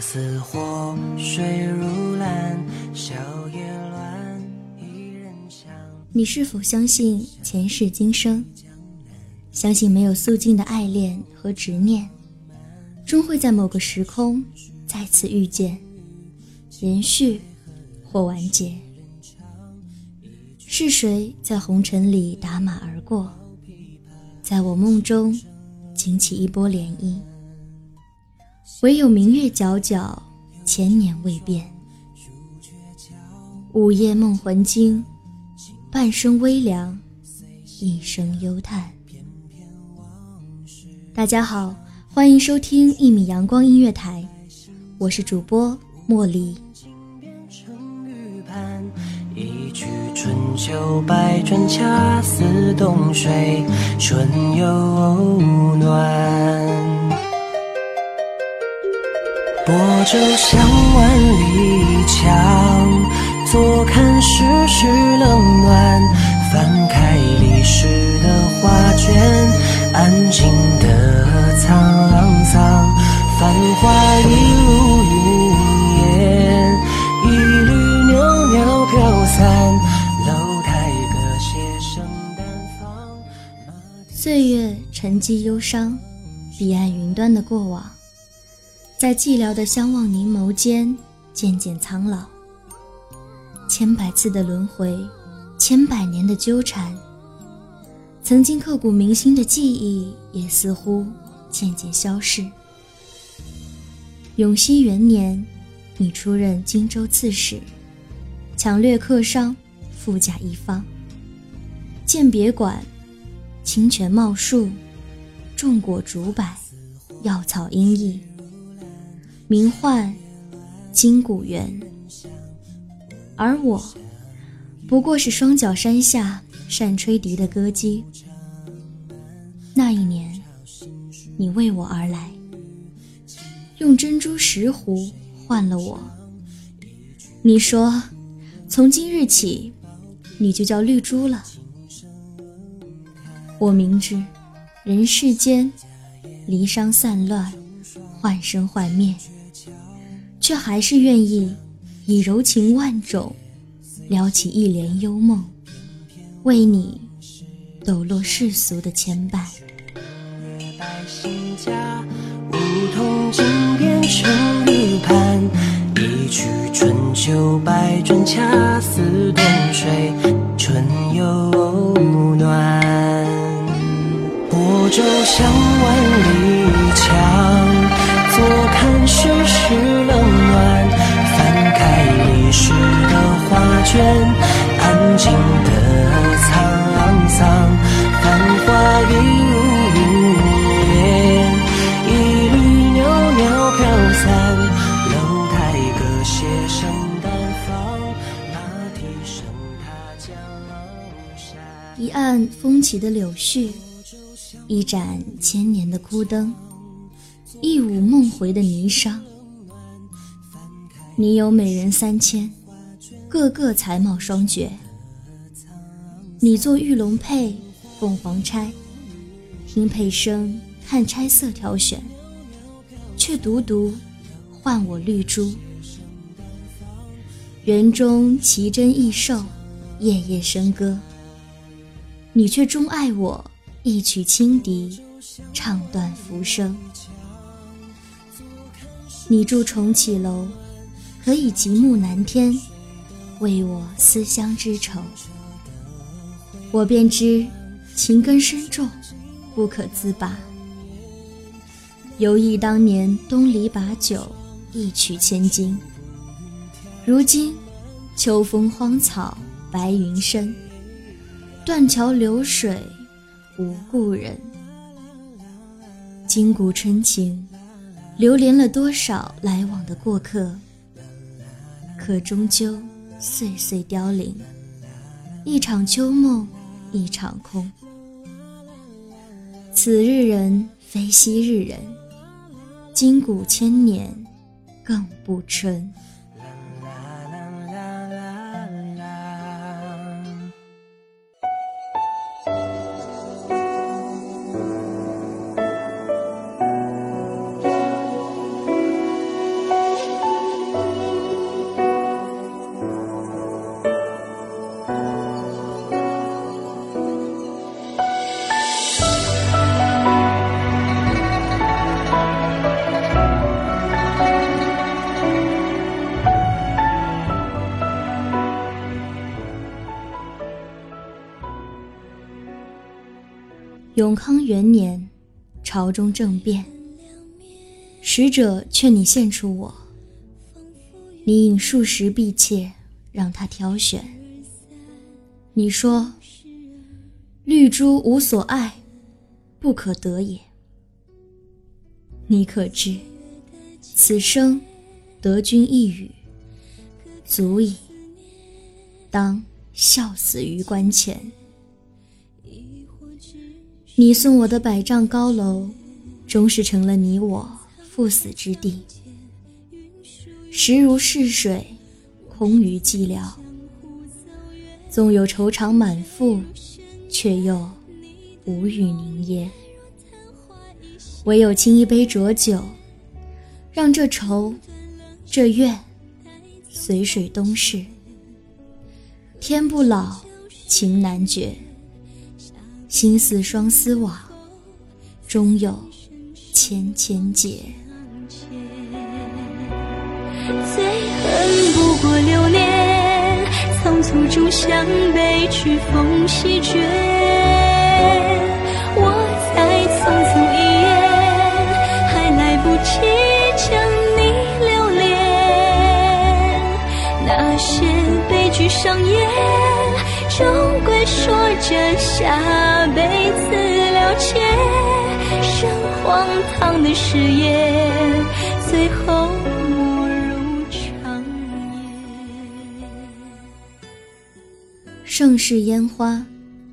似火，水如蓝，笑靥乱，一人香你是否相信前世今生？相信没有肃静的爱恋和执念，终会在某个时空再次遇见，延续或完结？是谁在红尘里打马而过，在我梦中惊起一波涟漪？唯有明月皎皎，千年未变。午夜梦魂惊。半生微凉，一生幽叹。大家好，欢迎收听一米阳光音乐台，我是主播茉莉。一曲春秋百转，恰似冬水春又暖。泊舟向万里江。坐看世事冷暖，翻开历史的画卷，安静的沧桑。繁华一如云烟，一缕袅袅飘散。楼台歌榭声淡放。岁月沉积忧伤，彼岸云端的过往，在寂寥的相望凝眸间，渐渐苍老。千百次的轮回，千百年的纠缠，曾经刻骨铭心的记忆也似乎渐渐消逝。永熙元年，你出任荆州刺史，抢掠客商，富甲一方。鉴别馆，清泉茂树，种果竹柏，药草茵茵，名唤金谷园。而我，不过是双脚山下善吹笛的歌姬。那一年，你为我而来，用珍珠石斛换了我。你说，从今日起，你就叫绿珠了。我明知人世间离殇散乱，幻生幻灭，却还是愿意。以柔情万种，撩起一帘幽梦，为你抖落世俗的牵绊。的画卷，安静的沧桑，繁华一如云烟，一缕袅袅飘散。楼台歌榭声淡放，马蹄声踏江山。一岸风起的柳絮，一盏千年的枯灯，一舞梦回的霓裳。你有美人三千，个个才貌双绝。你做玉龙佩，凤凰钗，听佩声看钗色挑选，却独独换我绿珠。园中奇珍异兽，夜夜笙歌。你却钟爱我一曲轻笛，唱断浮生。你住重启楼，可以极目南天，为我思乡之愁。我便知情根深重，不可自拔。犹忆当年东篱把酒，一曲千金。如今，秋风荒草，白云深。断桥流水，无故人。今古春情，流连了多少来往的过客？可终究岁岁凋零，一场秋梦一场空。此日人非昔日人，今古千年更不春。永康元年，朝中政变，使者劝你献出我。你引数十婢妾，让他挑选。你说：“绿珠无所爱，不可得也。”你可知，此生得君一语，足矣。当笑死于关前。你送我的百丈高楼，终是成了你我赴死之地。时如逝水，空余寂寥。纵有愁肠满腹，却又无语凝噎。唯有倾一杯浊酒，让这愁，这怨，随水东逝。天不老，情难绝。心似双丝网，终有千千结。最恨不过流年，仓促中向北去风席卷。我再匆匆一眼，还来不及将你留恋。那些悲剧上演，终归说着下。辈子了结，生荒唐的誓言，最后没入长夜。盛世烟花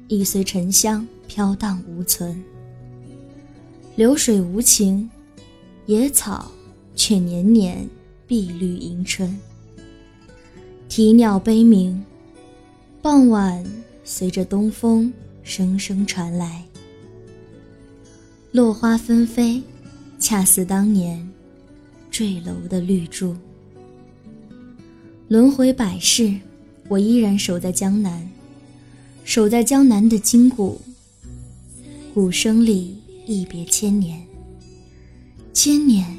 已随沉香飘荡无存，流水无情，野草却年年碧绿迎春。啼鸟悲鸣，傍晚随着东风。声声传来，落花纷飞，恰似当年坠楼的绿珠。轮回百世，我依然守在江南，守在江南的金谷。鼓声里一别千年，千年，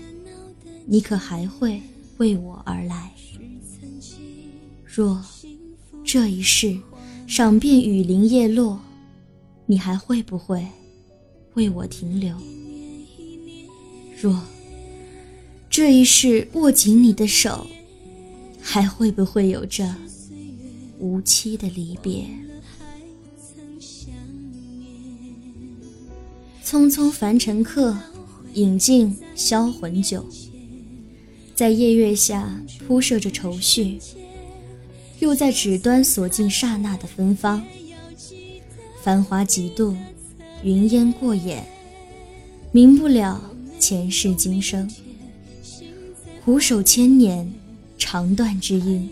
你可还会为我而来？若这一世，赏遍雨林叶落。你还会不会为我停留？若这一世握紧你的手，还会不会有着无期的离别？匆匆凡尘客，饮尽销魂酒，在夜月下铺设着愁绪，又在纸端锁进刹那的芬芳。繁华几度，云烟过眼，明不了前世今生。苦守千年，长断知音，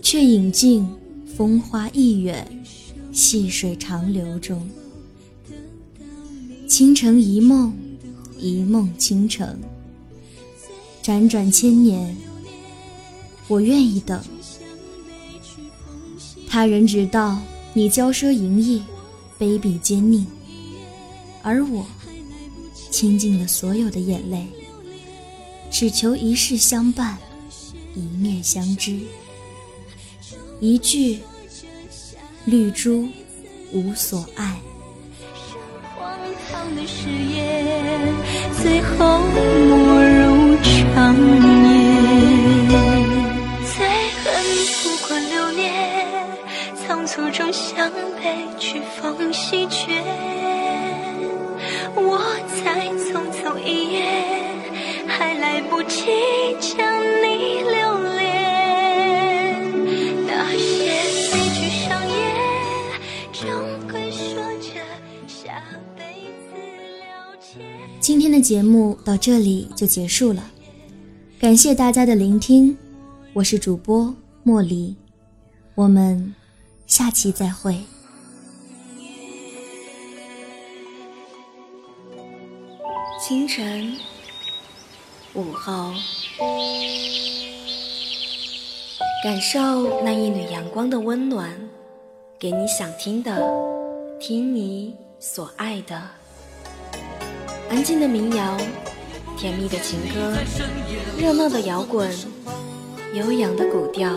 却饮尽风花易远，细水长流中。倾城一梦，一梦倾城。辗转千年，我愿意等。他人只道你骄奢淫逸，卑鄙奸佞，而我倾尽了所有的眼泪，只求一世相伴，一面相知。一句绿珠无所爱。最后莫如长今天的节目到这里就结束了，感谢大家的聆听，我是主播莫离，我们下期再会。清晨，午后，感受那一缕阳光的温暖，给你想听的，听你所爱的。安静的民谣，甜蜜的情歌，热闹的摇滚，悠扬的古调，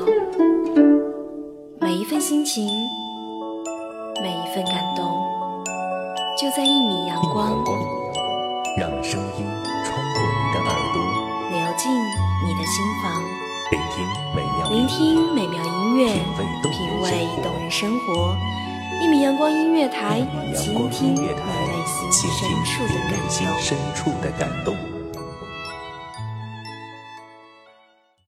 每一份心情，每一份感动，就在一米阳光。让声音穿过你的耳朵，流进你的心房，聆听美妙聆听美妙音乐，品味动人生活。一米阳光音乐台，倾听内。心深处的感动。